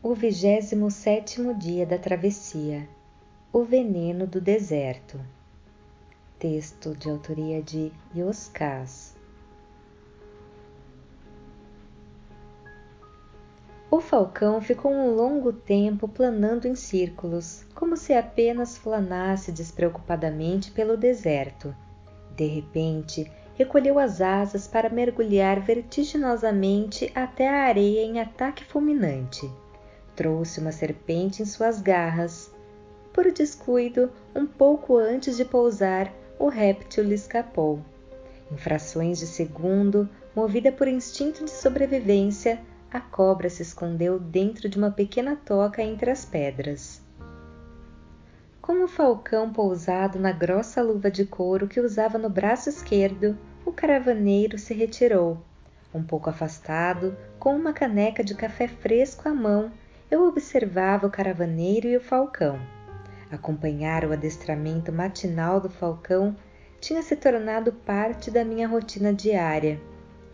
O vigésimo sétimo dia da travessia O veneno do deserto. Texto de autoria de Yoskas O falcão ficou um longo tempo planando em círculos, como se apenas flanasse despreocupadamente pelo deserto. De repente, recolheu as asas para mergulhar vertiginosamente até a areia em ataque fulminante trouxe uma serpente em suas garras. Por descuido, um pouco antes de pousar, o réptil lhe escapou. Em frações de segundo, movida por instinto de sobrevivência, a cobra se escondeu dentro de uma pequena toca entre as pedras. Com o falcão pousado na grossa luva de couro que usava no braço esquerdo, o caravaneiro se retirou. Um pouco afastado, com uma caneca de café fresco à mão, eu observava o caravaneiro e o falcão. Acompanhar o adestramento matinal do falcão tinha se tornado parte da minha rotina diária.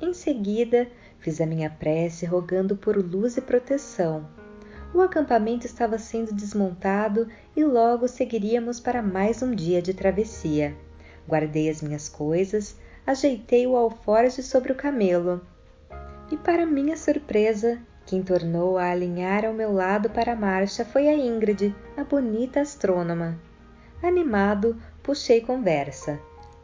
Em seguida, fiz a minha prece rogando por luz e proteção. O acampamento estava sendo desmontado e logo seguiríamos para mais um dia de travessia. Guardei as minhas coisas, ajeitei o alforje sobre o camelo. E, para minha surpresa, quem tornou a alinhar ao meu lado para a marcha foi a Ingrid, a bonita astrônoma. Animado, puxei conversa.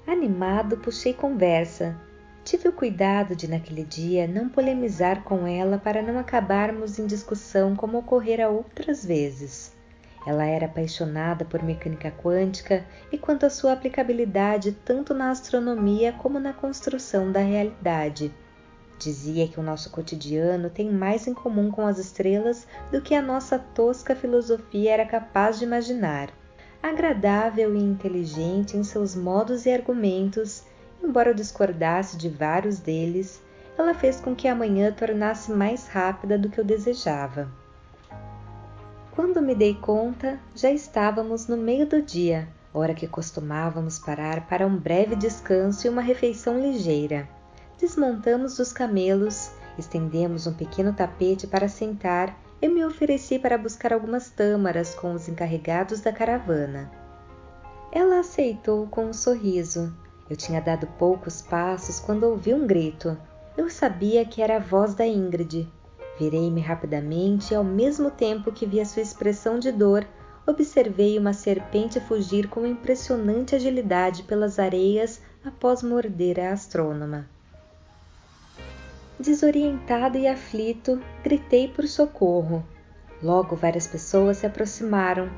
Animado, puxei conversa. Tive o cuidado de, naquele dia, não polemizar com ela para não acabarmos em discussão como ocorrera outras vezes. Ela era apaixonada por mecânica quântica e quanto à sua aplicabilidade tanto na astronomia como na construção da realidade. Dizia que o nosso cotidiano tem mais em comum com as estrelas do que a nossa tosca filosofia era capaz de imaginar. Agradável e inteligente em seus modos e argumentos, embora eu discordasse de vários deles, ela fez com que a manhã tornasse mais rápida do que eu desejava. Quando me dei conta, já estávamos no meio do dia, hora que costumávamos parar para um breve descanso e uma refeição ligeira desmontamos os camelos, estendemos um pequeno tapete para sentar e me ofereci para buscar algumas tâmaras com os encarregados da caravana. Ela aceitou com um sorriso. Eu tinha dado poucos passos quando ouvi um grito. Eu sabia que era a voz da Ingrid. Virei-me rapidamente e, ao mesmo tempo que vi a sua expressão de dor, observei uma serpente fugir com impressionante agilidade pelas areias após morder a astrônoma. Desorientado e aflito, gritei por socorro. Logo várias pessoas se aproximaram.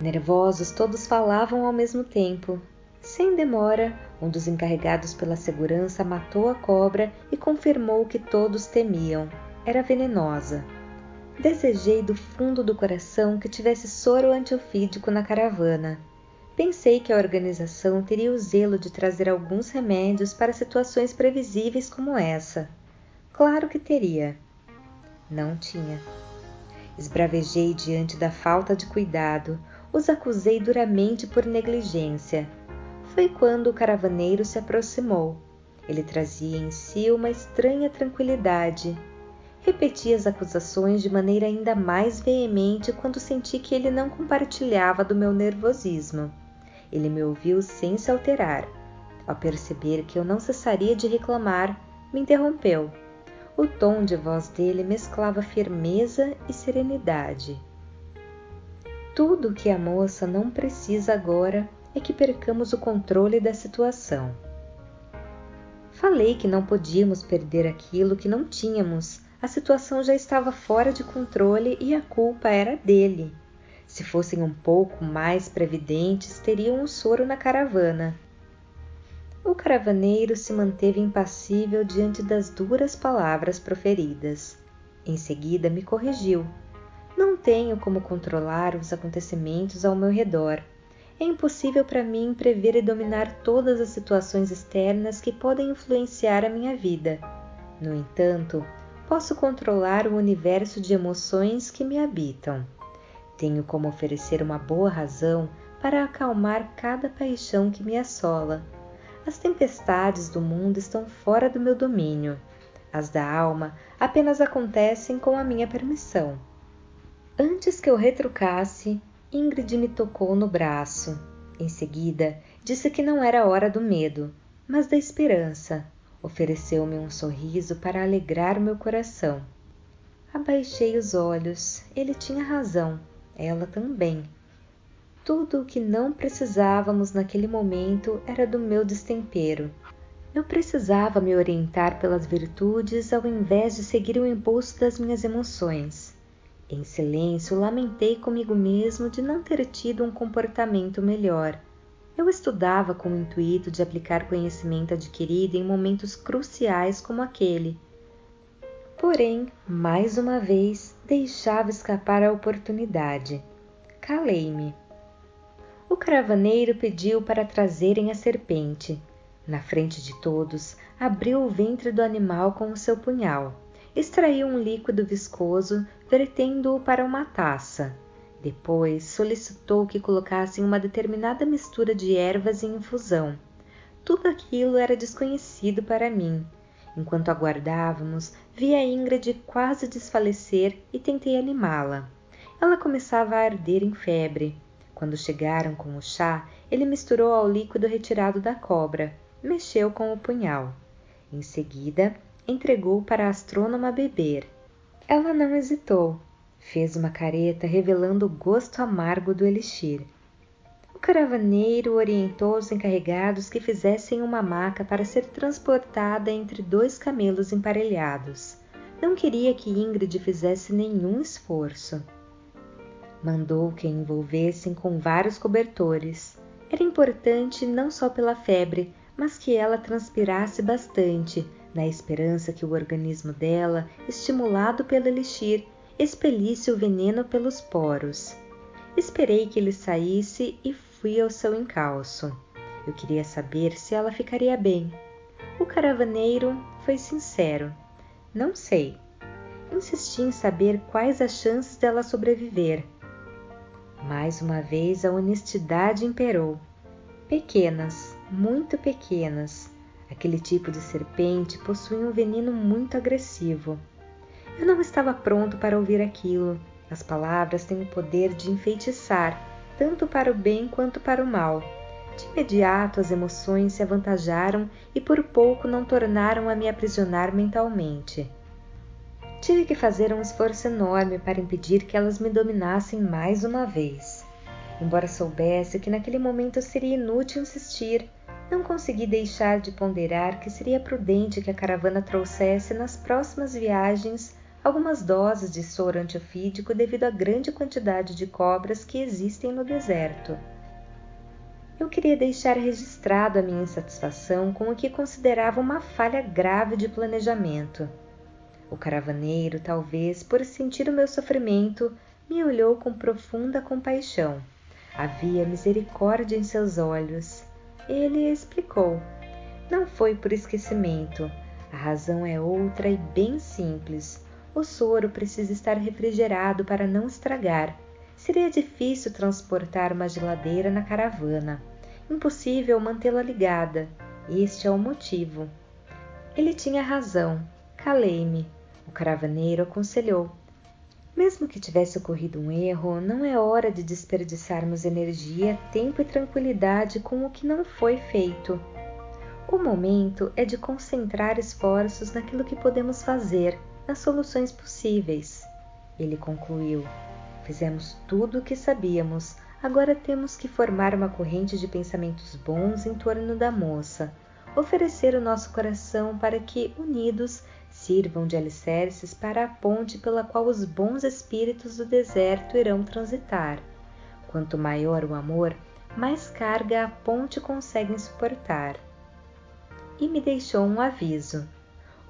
Nervosos, todos falavam ao mesmo tempo. Sem demora, um dos encarregados pela segurança matou a cobra e confirmou o que todos temiam: era venenosa. Desejei do fundo do coração que tivesse soro antiofídico na caravana. Pensei que a organização teria o zelo de trazer alguns remédios para situações previsíveis como essa. Claro que teria. Não tinha. Esbravejei diante da falta de cuidado, os acusei duramente por negligência. Foi quando o caravaneiro se aproximou. Ele trazia em si uma estranha tranquilidade. Repeti as acusações de maneira ainda mais veemente quando senti que ele não compartilhava do meu nervosismo. Ele me ouviu sem se alterar. Ao perceber que eu não cessaria de reclamar, me interrompeu. O tom de voz dele mesclava firmeza e serenidade. Tudo o que a moça não precisa agora é que percamos o controle da situação. Falei que não podíamos perder aquilo que não tínhamos. A situação já estava fora de controle e a culpa era dele. Se fossem um pouco mais previdentes, teriam um soro na caravana. O caravaneiro se manteve impassível diante das duras palavras proferidas. Em seguida me corrigiu. Não tenho como controlar os acontecimentos ao meu redor. É impossível para mim prever e dominar todas as situações externas que podem influenciar a minha vida. No entanto, posso controlar o universo de emoções que me habitam. Tenho como oferecer uma boa razão para acalmar cada paixão que me assola as tempestades do mundo estão fora do meu domínio. As da alma apenas acontecem com a minha permissão. Antes que eu retrucasse, Ingrid me tocou no braço. Em seguida, disse que não era hora do medo, mas da esperança. Ofereceu-me um sorriso para alegrar meu coração. Abaixei os olhos. Ele tinha razão. Ela também. Tudo o que não precisávamos naquele momento era do meu destempero. Eu precisava me orientar pelas virtudes ao invés de seguir o impulso das minhas emoções. Em silêncio, lamentei comigo mesmo de não ter tido um comportamento melhor. Eu estudava com o intuito de aplicar conhecimento adquirido em momentos cruciais como aquele. Porém, mais uma vez, deixava escapar a oportunidade. Calei-me. O caravaneiro pediu para trazerem a serpente. Na frente de todos, abriu o ventre do animal com o seu punhal extraiu um líquido viscoso, vertendo-o para uma taça. Depois solicitou que colocassem uma determinada mistura de ervas em infusão. Tudo aquilo era desconhecido para mim. Enquanto aguardávamos, vi a Ingrid quase desfalecer e tentei animá-la. Ela começava a arder em febre. Quando chegaram com o chá, ele misturou ao líquido retirado da cobra, mexeu com o punhal. Em seguida, entregou para a astrônoma beber. Ela não hesitou. Fez uma careta revelando o gosto amargo do elixir. O caravaneiro orientou os encarregados que fizessem uma maca para ser transportada entre dois camelos emparelhados. Não queria que Ingrid fizesse nenhum esforço. Mandou que envolvessem com vários cobertores. Era importante não só pela febre, mas que ela transpirasse bastante, na esperança que o organismo dela, estimulado pelo elixir, expelisse o veneno pelos poros. Esperei que ele saísse e fui ao seu encalço. Eu queria saber se ela ficaria bem. O caravaneiro foi sincero. Não sei. Insisti em saber quais as chances dela sobreviver. Mais uma vez a honestidade imperou. Pequenas, muito pequenas, Aquele tipo de serpente possuía um veneno muito agressivo. Eu não estava pronto para ouvir aquilo. As palavras têm o poder de enfeitiçar, tanto para o bem quanto para o mal. De imediato as emoções se avantajaram e por pouco não tornaram a me aprisionar mentalmente. Tive que fazer um esforço enorme para impedir que elas me dominassem mais uma vez. Embora soubesse que naquele momento seria inútil insistir, não consegui deixar de ponderar que seria prudente que a caravana trouxesse nas próximas viagens algumas doses de soro antiofídico devido à grande quantidade de cobras que existem no deserto. Eu queria deixar registrado a minha insatisfação com o que considerava uma falha grave de planejamento. O caravaneiro, talvez por sentir o meu sofrimento, me olhou com profunda compaixão. Havia misericórdia em seus olhos ele explicou. Não foi por esquecimento. A razão é outra e bem simples. O soro precisa estar refrigerado para não estragar. Seria difícil transportar uma geladeira na caravana. Impossível mantê-la ligada. Este é o motivo. Ele tinha razão. Calei-me. O caravaneiro aconselhou. Mesmo que tivesse ocorrido um erro, não é hora de desperdiçarmos energia, tempo e tranquilidade com o que não foi feito. O momento é de concentrar esforços naquilo que podemos fazer, nas soluções possíveis. Ele concluiu: Fizemos tudo o que sabíamos, agora temos que formar uma corrente de pensamentos bons em torno da moça, oferecer o nosso coração para que, unidos, sirvam de alicerces para a ponte pela qual os bons espíritos do deserto irão transitar. Quanto maior o amor, mais carga a ponte consegue suportar. E me deixou um aviso.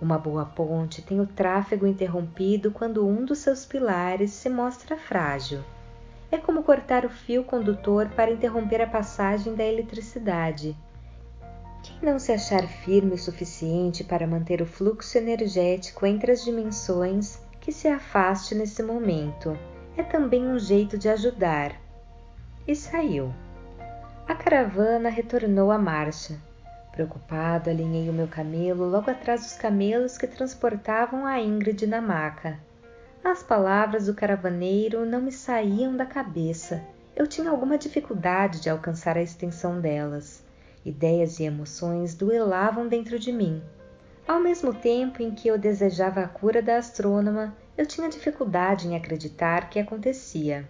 Uma boa ponte tem o tráfego interrompido quando um dos seus pilares se mostra frágil. É como cortar o fio condutor para interromper a passagem da eletricidade. Quem não se achar firme o suficiente para manter o fluxo energético entre as dimensões, que se afaste nesse momento. É também um jeito de ajudar. E saiu. A caravana retornou à marcha. Preocupado, alinhei o meu camelo logo atrás dos camelos que transportavam a Ingrid na maca. As palavras do caravaneiro não me saíam da cabeça. Eu tinha alguma dificuldade de alcançar a extensão delas. Ideias e emoções duelavam dentro de mim. Ao mesmo tempo em que eu desejava a cura da astrônoma, eu tinha dificuldade em acreditar que acontecia.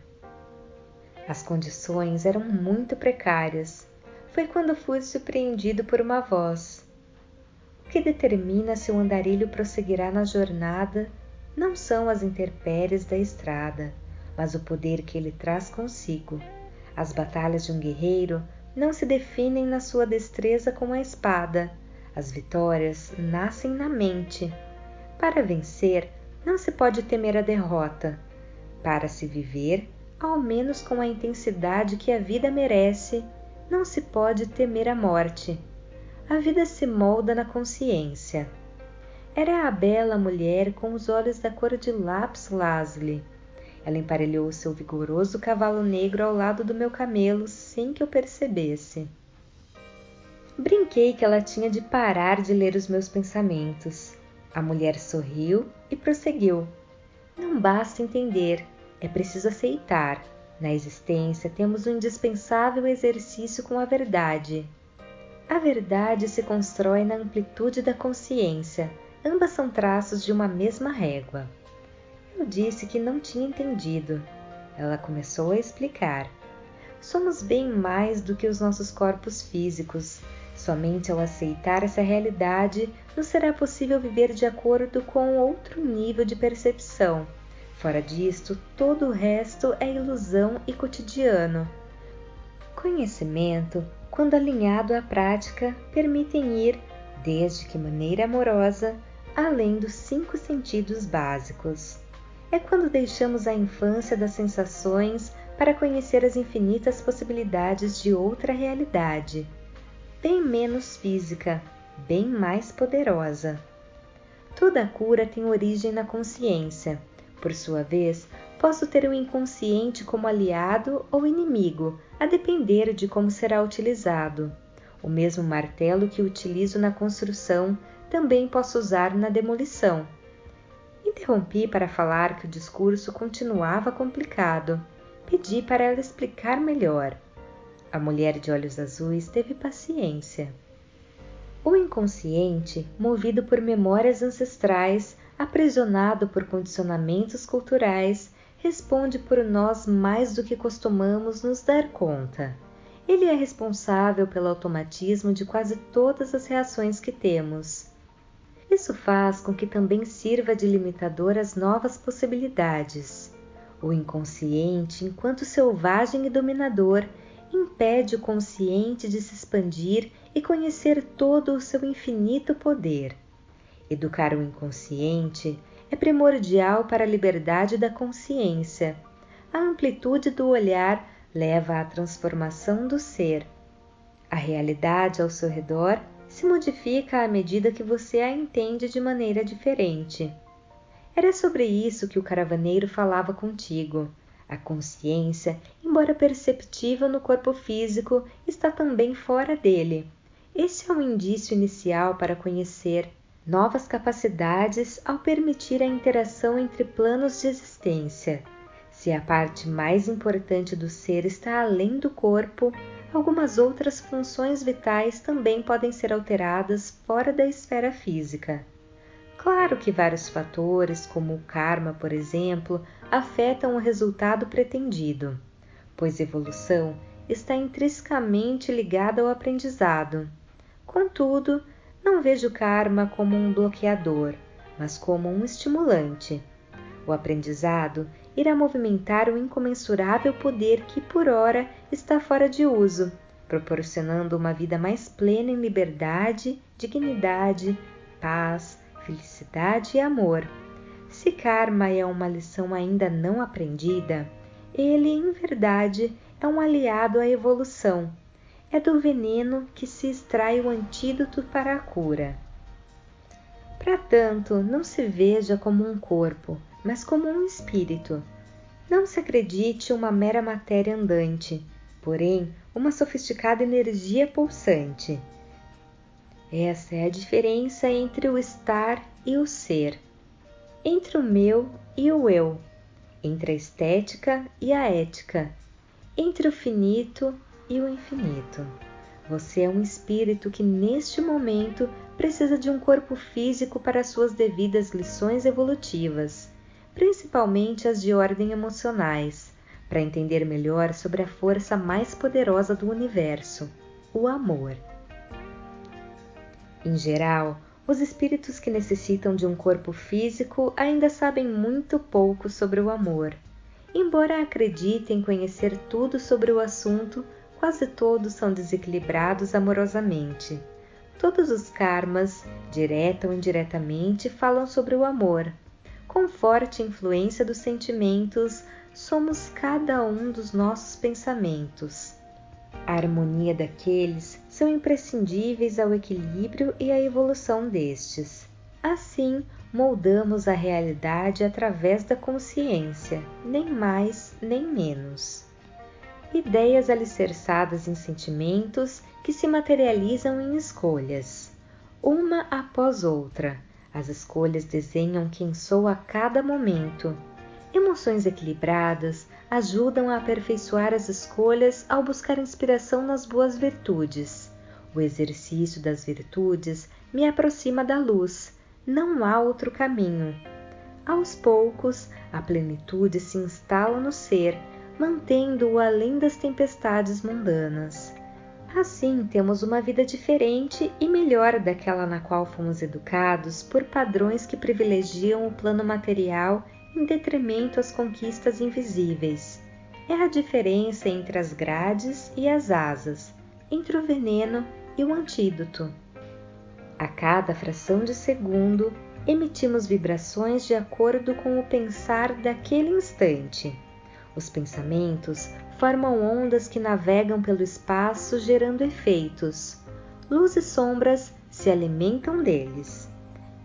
As condições eram muito precárias. Foi quando fui surpreendido por uma voz. O que determina se o andarilho prosseguirá na jornada não são as intempéries da estrada, mas o poder que ele traz consigo. As batalhas de um guerreiro não se definem na sua destreza com a espada. As vitórias nascem na mente. Para vencer, não se pode temer a derrota. Para se viver, ao menos com a intensidade que a vida merece, não se pode temer a morte. A vida se molda na consciência. Era a bela mulher com os olhos da cor de lápis lazuli. Ela emparelhou seu vigoroso cavalo negro ao lado do meu camelo sem que eu percebesse. Brinquei que ela tinha de parar de ler os meus pensamentos. A mulher sorriu e prosseguiu. Não basta entender, é preciso aceitar. Na existência temos um indispensável exercício com a verdade. A verdade se constrói na amplitude da consciência, ambas são traços de uma mesma régua. Eu disse que não tinha entendido. Ela começou a explicar. Somos bem mais do que os nossos corpos físicos. Somente ao aceitar essa realidade nos será possível viver de acordo com outro nível de percepção Fora disto, todo o resto é ilusão e cotidiano. Conhecimento, quando alinhado à prática, permitem ir, desde que maneira amorosa, além dos cinco sentidos básicos. É quando deixamos a infância das sensações para conhecer as infinitas possibilidades de outra realidade, bem menos física, bem mais poderosa. Toda cura tem origem na consciência por sua vez, posso ter o inconsciente como aliado ou inimigo, a depender de como será utilizado. O mesmo martelo que utilizo na construção também posso usar na demolição. Interrompi para falar que o discurso continuava complicado. Pedi para ela explicar melhor. A mulher de olhos azuis teve paciência. O inconsciente, movido por memórias ancestrais, aprisionado por condicionamentos culturais, responde por nós mais do que costumamos nos dar conta. Ele é responsável pelo automatismo de quase todas as reações que temos. Isso faz com que também sirva de limitador às novas possibilidades. O inconsciente, enquanto selvagem e dominador, impede o consciente de se expandir e conhecer todo o seu infinito poder. Educar o inconsciente é primordial para a liberdade da consciência. A amplitude do olhar leva à transformação do ser. A realidade ao seu redor se modifica à medida que você a entende de maneira diferente. Era sobre isso que o caravaneiro falava contigo. A consciência, embora perceptível no corpo físico, está também fora dele. Esse é um indício inicial para conhecer novas capacidades ao permitir a interação entre planos de existência. Se a parte mais importante do ser está além do corpo, algumas outras funções vitais também podem ser alteradas fora da esfera física. Claro que vários fatores, como o karma, por exemplo, afetam o resultado pretendido, pois evolução está intrinsecamente ligada ao aprendizado. Contudo, não vejo o karma como um bloqueador, mas como um estimulante. O aprendizado irá movimentar o incomensurável poder que por ora está fora de uso, proporcionando uma vida mais plena em liberdade, dignidade, paz, felicidade e amor. Se karma é uma lição ainda não aprendida, ele, em verdade, é um aliado à evolução é do veneno que se extrai o antídoto para a cura. Para tanto, não se veja como um corpo, mas como um espírito. Não se acredite uma mera matéria andante, porém uma sofisticada energia pulsante. Essa é a diferença entre o estar e o ser, entre o meu e o eu, entre a estética e a ética, entre o finito e o infinito. Você é um espírito que neste momento precisa de um corpo físico para suas devidas lições evolutivas, principalmente as de ordem emocionais, para entender melhor sobre a força mais poderosa do universo, o amor. Em geral, os espíritos que necessitam de um corpo físico ainda sabem muito pouco sobre o amor. Embora acreditem conhecer tudo sobre o assunto, quase todos são desequilibrados amorosamente. Todos os karmas, direta ou indiretamente, falam sobre o amor. Com forte influência dos sentimentos, somos cada um dos nossos pensamentos. A harmonia daqueles são imprescindíveis ao equilíbrio e à evolução destes. Assim, moldamos a realidade através da consciência, nem mais nem menos. Ideias alicerçadas em sentimentos que se materializam em escolhas. Uma após outra, as escolhas desenham quem sou a cada momento. Emoções equilibradas ajudam a aperfeiçoar as escolhas ao buscar inspiração nas boas virtudes. O exercício das virtudes me aproxima da luz, não há outro caminho. Aos poucos, a plenitude se instala no ser, mantendo-o além das tempestades mundanas. Assim, temos uma vida diferente e melhor daquela na qual fomos educados por padrões que privilegiam o plano material em detrimento às conquistas invisíveis. É a diferença entre as grades e as asas, entre o veneno e o antídoto. A cada fração de segundo, emitimos vibrações de acordo com o pensar daquele instante. Os pensamentos formam ondas que navegam pelo espaço gerando efeitos. Luz e sombras se alimentam deles.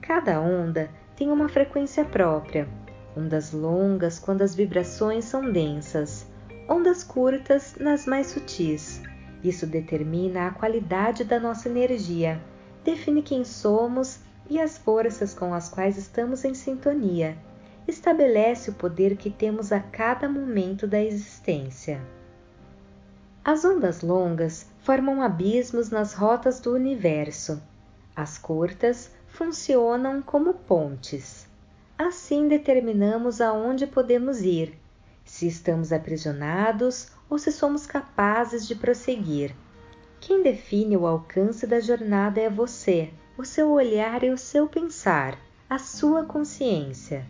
Cada onda tem uma frequência própria, ondas longas quando as vibrações são densas, ondas curtas nas mais sutis. Isso determina a qualidade da nossa energia, define quem somos e as forças com as quais estamos em sintonia estabelece o poder que temos a cada momento da existência. As ondas longas formam abismos nas rotas do universo. As curtas funcionam como pontes. Assim determinamos aonde podemos ir, se estamos aprisionados ou se somos capazes de prosseguir. Quem define o alcance da jornada é você, o seu olhar e o seu pensar, a sua consciência.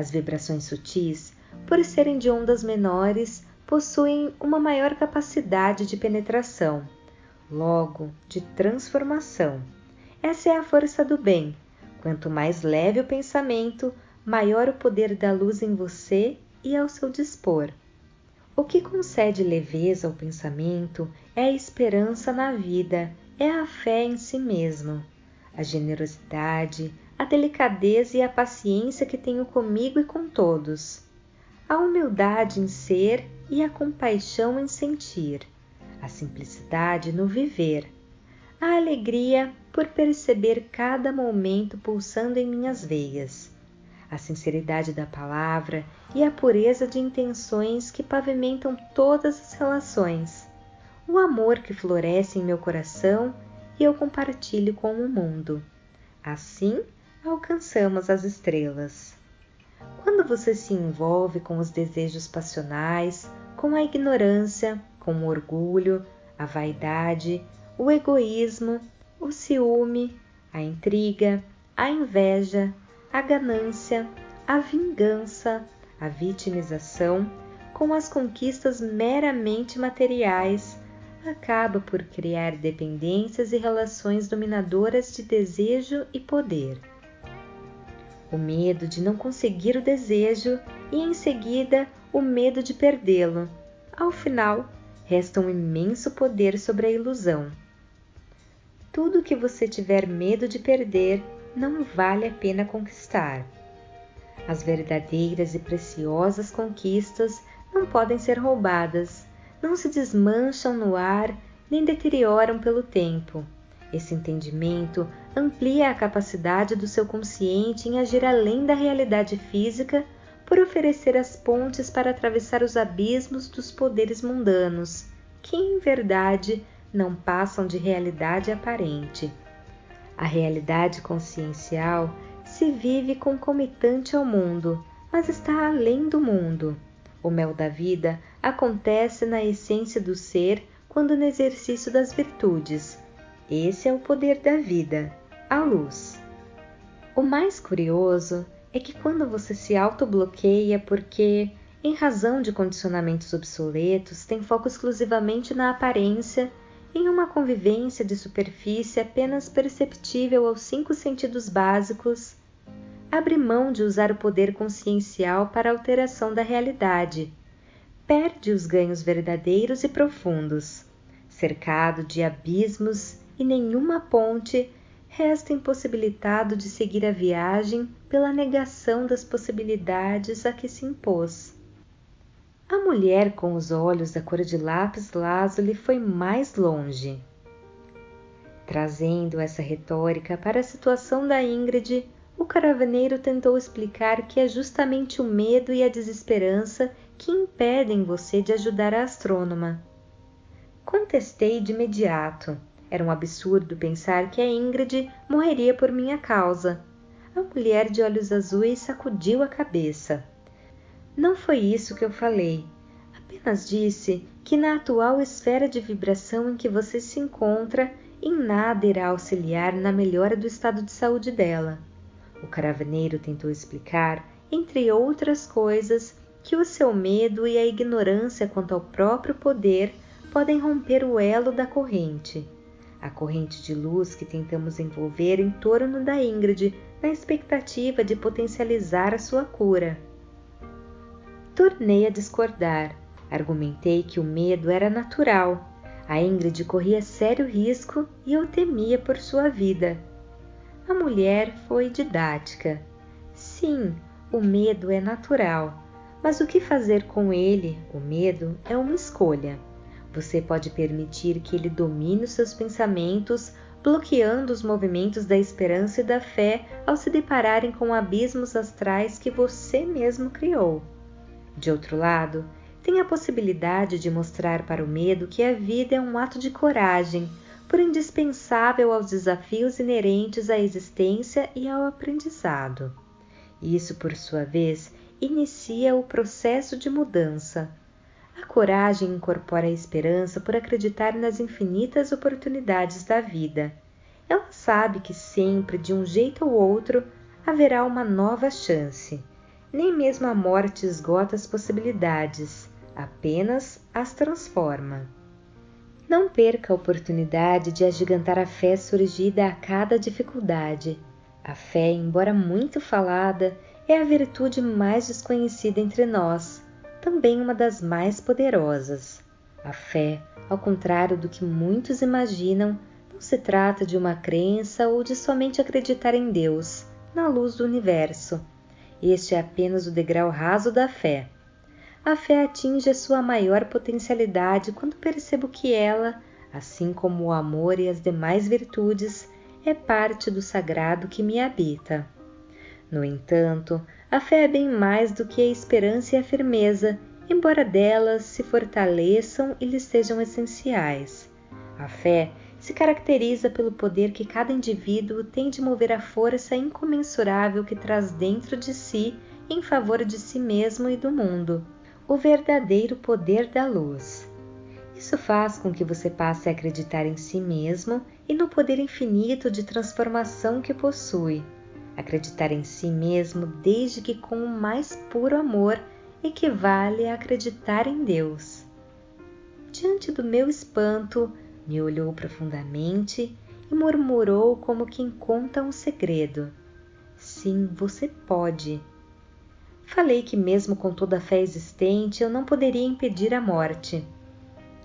As vibrações sutis, por serem de ondas menores, possuem uma maior capacidade de penetração, logo de transformação. Essa é a força do bem. Quanto mais leve o pensamento, maior o poder da luz em você e ao seu dispor. O que concede leveza ao pensamento é a esperança na vida, é a fé em si mesmo, a generosidade, a delicadeza e a paciência que tenho comigo e com todos, a humildade em ser e a compaixão em sentir, a simplicidade no viver, a alegria por perceber cada momento pulsando em minhas veias, a sinceridade da palavra e a pureza de intenções que pavimentam todas as relações, o amor que floresce em meu coração e eu compartilho com o mundo. Assim, alcançamos as estrelas. Quando você se envolve com os desejos passionais, com a ignorância, com o orgulho, a vaidade, o egoísmo, o ciúme, a intriga, a inveja, a ganância, a vingança, a vitimização, com as conquistas meramente materiais, acaba por criar dependências e relações dominadoras de desejo e poder o medo de não conseguir o desejo e em seguida o medo de perdê-lo. Ao final, resta um imenso poder sobre a ilusão. Tudo que você tiver medo de perder não vale a pena conquistar. As verdadeiras e preciosas conquistas não podem ser roubadas, não se desmancham no ar nem deterioram pelo tempo esse entendimento amplia a capacidade do seu consciente em agir além da realidade física por oferecer as pontes para atravessar os abismos dos poderes mundanos, que em verdade não passam de realidade aparente. A realidade consciencial se vive concomitante ao mundo, mas está além do mundo. O mel da vida acontece na essência do ser quando no exercício das virtudes. Esse é o poder da vida, a luz. O mais curioso é que quando você se autobloqueia porque, em razão de condicionamentos obsoletos, tem foco exclusivamente na aparência, em uma convivência de superfície apenas perceptível aos cinco sentidos básicos, abre mão de usar o poder consciencial para a alteração da realidade, perde os ganhos verdadeiros e profundos. Cercado de abismos e nenhuma ponte, resta impossibilitado de seguir a viagem pela negação das possibilidades a que se impôs. A mulher com os olhos da cor de lápis lazuli foi mais longe. Trazendo essa retórica para a situação da Ingrid, o caravaneiro tentou explicar que é justamente o medo e a desesperança que impedem você de ajudar a astrônoma. Contestei de imediato era um absurdo pensar que a Ingrid morreria por minha causa. A mulher de olhos azuis sacudiu a cabeça. Não foi isso que eu falei. Apenas disse que na atual esfera de vibração em que você se encontra, em nada irá auxiliar na melhora do estado de saúde dela. O caravaneiro tentou explicar, entre outras coisas, que o seu medo e a ignorância quanto ao próprio poder podem romper o elo da corrente a corrente de luz que tentamos envolver em torno da Ingrid na expectativa de potencializar a sua cura. Tornei a discordar. Argumentei que o medo era natural. A Ingrid corria sério risco e eu temia por sua vida. A mulher foi didática. Sim, o medo é natural, mas o que fazer com ele, o medo, é uma escolha. Você pode permitir que ele domine os seus pensamentos, bloqueando os movimentos da esperança e da fé ao se depararem com abismos astrais que você mesmo criou. De outro lado, tem a possibilidade de mostrar para o medo que a vida é um ato de coragem, por indispensável aos desafios inerentes à existência e ao aprendizado. Isso, por sua vez, inicia o processo de mudança a coragem incorpora a esperança por acreditar nas infinitas oportunidades da vida. Ela sabe que sempre, de um jeito ou outro, haverá uma nova chance. Nem mesmo a morte esgota as possibilidades, apenas as transforma. Não perca a oportunidade de agigantar a fé surgida a cada dificuldade. A fé, embora muito falada, é a virtude mais desconhecida entre nós também uma das mais poderosas. A fé, ao contrário do que muitos imaginam, não se trata de uma crença ou de somente acreditar em Deus, na luz do universo. Este é apenas o degrau raso da fé. A fé atinge a sua maior potencialidade quando percebo que ela, assim como o amor e as demais virtudes, é parte do sagrado que me habita. No entanto, a fé é bem mais do que a esperança e a firmeza, embora delas se fortaleçam e lhes sejam essenciais. A fé se caracteriza pelo poder que cada indivíduo tem de mover a força incomensurável que traz dentro de si em favor de si mesmo e do mundo, o verdadeiro poder da luz. Isso faz com que você passe a acreditar em si mesmo e no poder infinito de transformação que possui Acreditar em si mesmo, desde que com o mais puro amor, equivale a acreditar em Deus. Diante do meu espanto, me olhou profundamente e murmurou como quem conta um segredo. Sim, você pode. Falei que, mesmo com toda a fé existente, eu não poderia impedir a morte.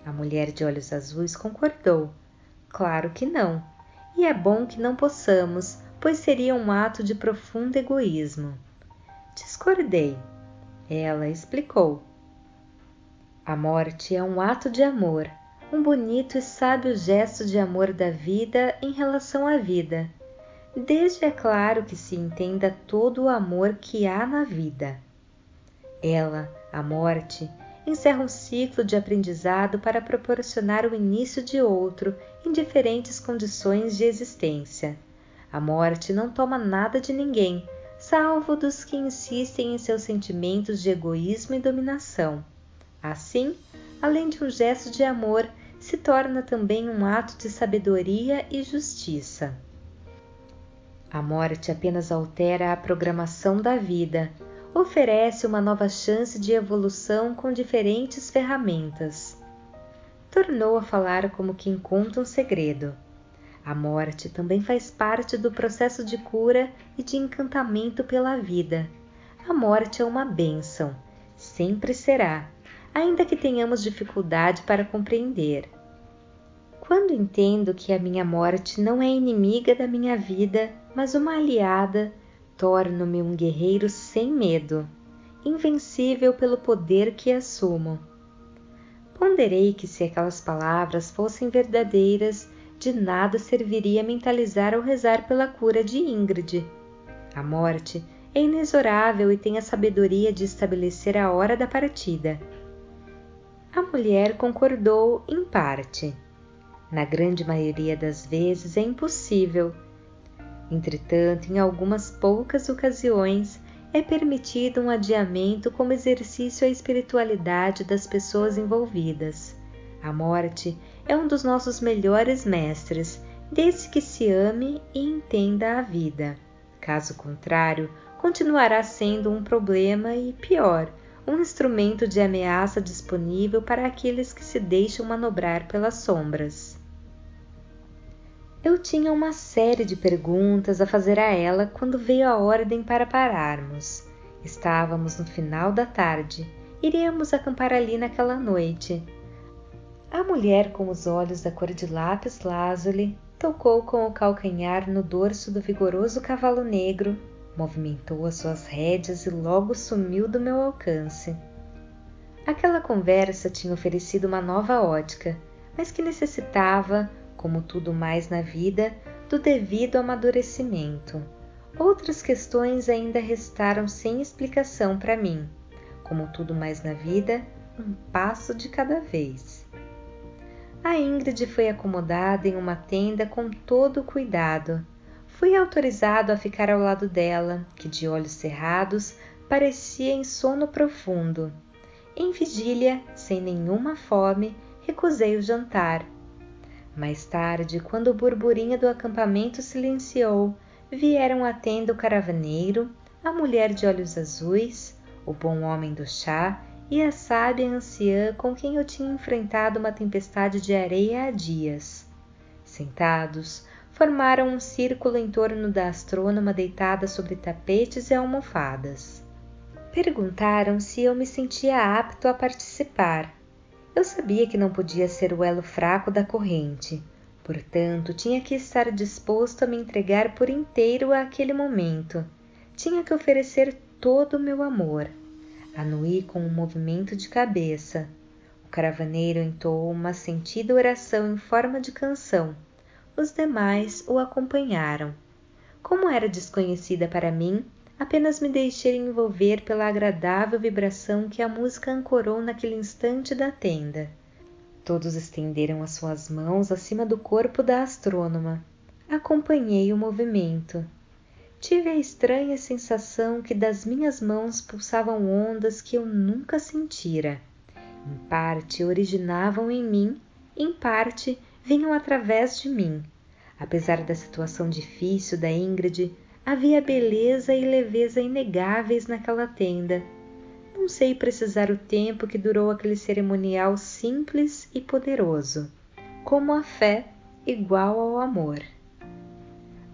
A mulher de olhos azuis concordou. Claro que não. E é bom que não possamos, pois seria um ato de profundo egoísmo. Discordei. Ela explicou. A morte é um ato de amor, um bonito e sábio gesto de amor da vida em relação à vida, desde é claro que se entenda todo o amor que há na vida. Ela, a morte, encerra um ciclo de aprendizado para proporcionar o início de outro em diferentes condições de existência. A morte não toma nada de ninguém, salvo dos que insistem em seus sentimentos de egoísmo e dominação. Assim, além de um gesto de amor, se torna também um ato de sabedoria e justiça. A morte apenas altera a programação da vida, oferece uma nova chance de evolução com diferentes ferramentas. Tornou a falar como quem conta um segredo. A morte também faz parte do processo de cura e de encantamento pela vida. A morte é uma bênção, sempre será, ainda que tenhamos dificuldade para compreender. Quando entendo que a minha morte não é inimiga da minha vida, mas uma aliada, torno-me um guerreiro sem medo, invencível pelo poder que assumo. Ponderei que se aquelas palavras fossem verdadeiras, de nada serviria mentalizar ou rezar pela cura de Ingrid. A morte é inexorável e tem a sabedoria de estabelecer a hora da partida. A mulher concordou em parte. Na grande maioria das vezes é impossível, Entretanto, em algumas poucas ocasiões, é permitido um adiamento como exercício à espiritualidade das pessoas envolvidas. A morte é um dos nossos melhores mestres, desde que se ame e entenda a vida. Caso contrário, continuará sendo um problema e, pior, um instrumento de ameaça disponível para aqueles que se deixam manobrar pelas sombras. Eu tinha uma série de perguntas a fazer a ela quando veio a ordem para pararmos. Estávamos no final da tarde. Iríamos acampar ali naquela noite. A mulher com os olhos da cor de lápis lazuli tocou com o calcanhar no dorso do vigoroso cavalo negro, movimentou as suas rédeas e logo sumiu do meu alcance. Aquela conversa tinha oferecido uma nova ótica, mas que necessitava como tudo mais na vida, do devido amadurecimento. Outras questões ainda restaram sem explicação para mim. Como tudo mais na vida, um passo de cada vez. A Ingrid foi acomodada em uma tenda com todo o cuidado. Fui autorizado a ficar ao lado dela, que de olhos cerrados parecia em sono profundo. Em vigília, sem nenhuma fome, recusei o jantar mais tarde, quando o burburinho do acampamento silenciou, vieram à tenda o caravaneiro, a mulher de olhos azuis, o bom homem do chá e a sábia anciã com quem eu tinha enfrentado uma tempestade de areia há dias. Sentados, formaram um círculo em torno da astrônoma deitada sobre tapetes e almofadas. Perguntaram se eu me sentia apto a participar eu sabia que não podia ser o elo fraco da corrente, portanto, tinha que estar disposto a me entregar por inteiro àquele momento. Tinha que oferecer todo o meu amor. Anuí com um movimento de cabeça. O caravaneiro entoou uma sentida oração em forma de canção. Os demais o acompanharam. Como era desconhecida para mim, apenas me deixei envolver pela agradável vibração que a música ancorou naquele instante da tenda. Todos estenderam as suas mãos acima do corpo da astrônoma. Acompanhei o movimento. Tive a estranha sensação que das minhas mãos pulsavam ondas que eu nunca sentira. Em parte originavam em mim, em parte vinham através de mim. Apesar da situação difícil da Ingrid, Havia beleza e leveza inegáveis naquela tenda. Não sei precisar o tempo que durou aquele cerimonial simples e poderoso, como a fé igual ao amor.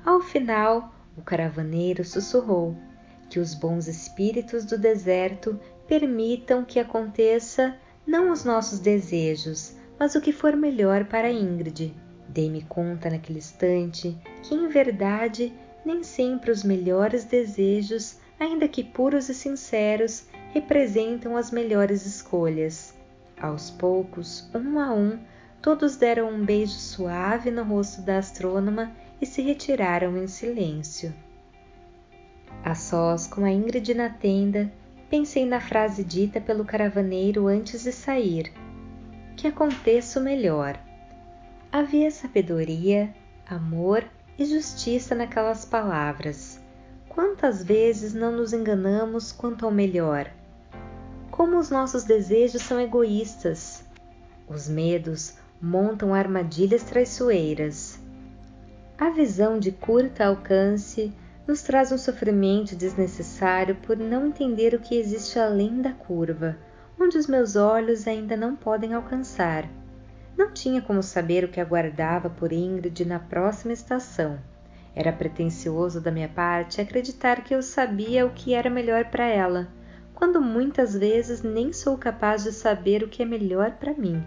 Ao final, o caravaneiro sussurrou que os bons espíritos do deserto permitam que aconteça não os nossos desejos, mas o que for melhor para Ingrid. Dei-me conta naquele instante que, em verdade, nem sempre os melhores desejos, ainda que puros e sinceros, representam as melhores escolhas. Aos poucos, um a um, todos deram um beijo suave no rosto da astrônoma e se retiraram em silêncio. A sós com a Ingrid na tenda, pensei na frase dita pelo caravaneiro antes de sair: Que aconteça o melhor. Havia sabedoria, amor e justiça naquelas palavras. Quantas vezes não nos enganamos quanto ao melhor? Como os nossos desejos são egoístas. Os medos montam armadilhas traiçoeiras. A visão de curto alcance nos traz um sofrimento desnecessário por não entender o que existe além da curva, onde os meus olhos ainda não podem alcançar. Não tinha como saber o que aguardava por Ingrid na próxima estação. Era pretensioso da minha parte acreditar que eu sabia o que era melhor para ela, quando muitas vezes nem sou capaz de saber o que é melhor para mim.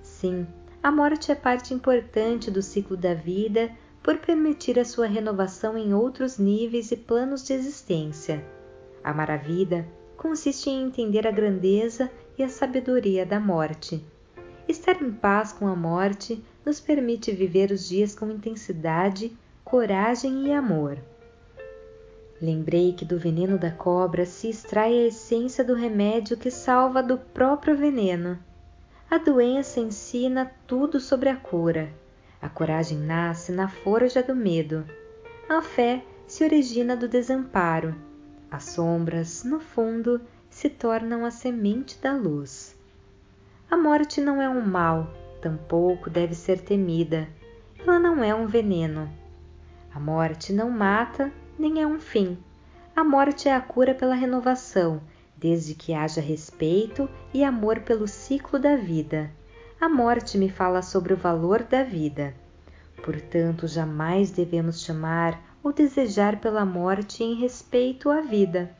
Sim, a morte é parte importante do ciclo da vida por permitir a sua renovação em outros níveis e planos de existência. Amar a vida consiste em entender a grandeza e a sabedoria da morte. Estar em paz com a morte nos permite viver os dias com intensidade, coragem e amor. Lembrei que do veneno da cobra se extrai a essência do remédio que salva do próprio veneno. A doença ensina tudo sobre a cura a coragem nasce na forja do medo. A fé se origina do desamparo. As sombras, no fundo, se tornam a semente da luz. A morte não é um mal, tampouco deve ser temida. Ela não é um veneno. A morte não mata, nem é um fim. A morte é a cura pela renovação, desde que haja respeito e amor pelo ciclo da vida a morte me fala sobre o valor da vida. Portanto, jamais devemos chamar ou desejar pela morte em respeito à vida.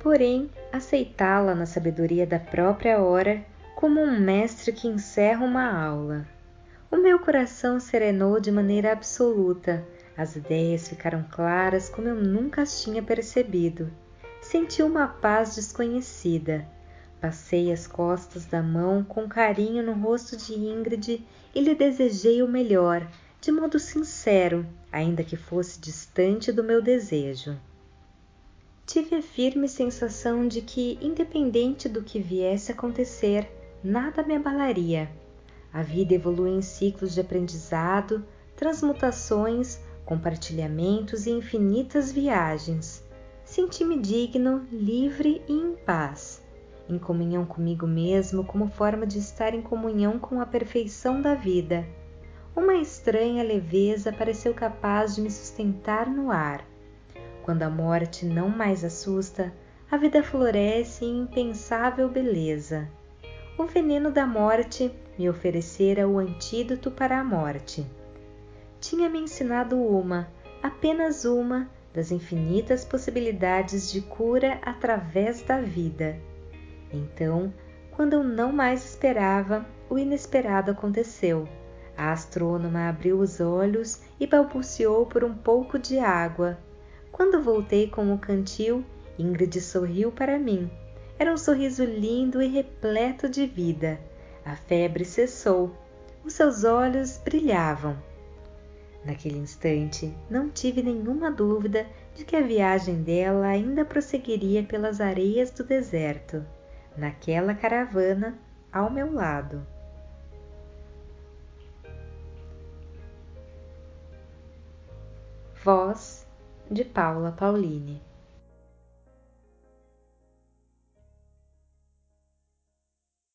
Porém, aceitá-la na sabedoria da própria hora, como um mestre que encerra uma aula. O meu coração serenou de maneira absoluta, as ideias ficaram claras como eu nunca as tinha percebido. Senti uma paz desconhecida Passei as costas da mão com carinho no rosto de Ingrid e lhe desejei o melhor, de modo sincero, ainda que fosse distante do meu desejo. Tive a firme sensação de que, independente do que viesse a acontecer, nada me abalaria. A vida evolui em ciclos de aprendizado, transmutações, compartilhamentos e infinitas viagens. Senti-me digno, livre e em paz em comunhão comigo mesmo como forma de estar em comunhão com a perfeição da vida. Uma estranha leveza pareceu capaz de me sustentar no ar. Quando a morte não mais assusta, a vida floresce em impensável beleza. O veneno da morte me oferecera o antídoto para a morte. Tinha me ensinado uma, apenas uma, das infinitas possibilidades de cura através da vida então, quando eu não mais esperava, o inesperado aconteceu. A astrônoma abriu os olhos e balbuciou por um pouco de água. Quando voltei com o cantil, Ingrid sorriu para mim. Era um sorriso lindo e repleto de vida. A febre cessou. Os seus olhos brilhavam. Naquele instante, não tive nenhuma dúvida de que a viagem dela ainda prosseguiria pelas areias do deserto naquela caravana ao meu lado. Voz de Paula Pauline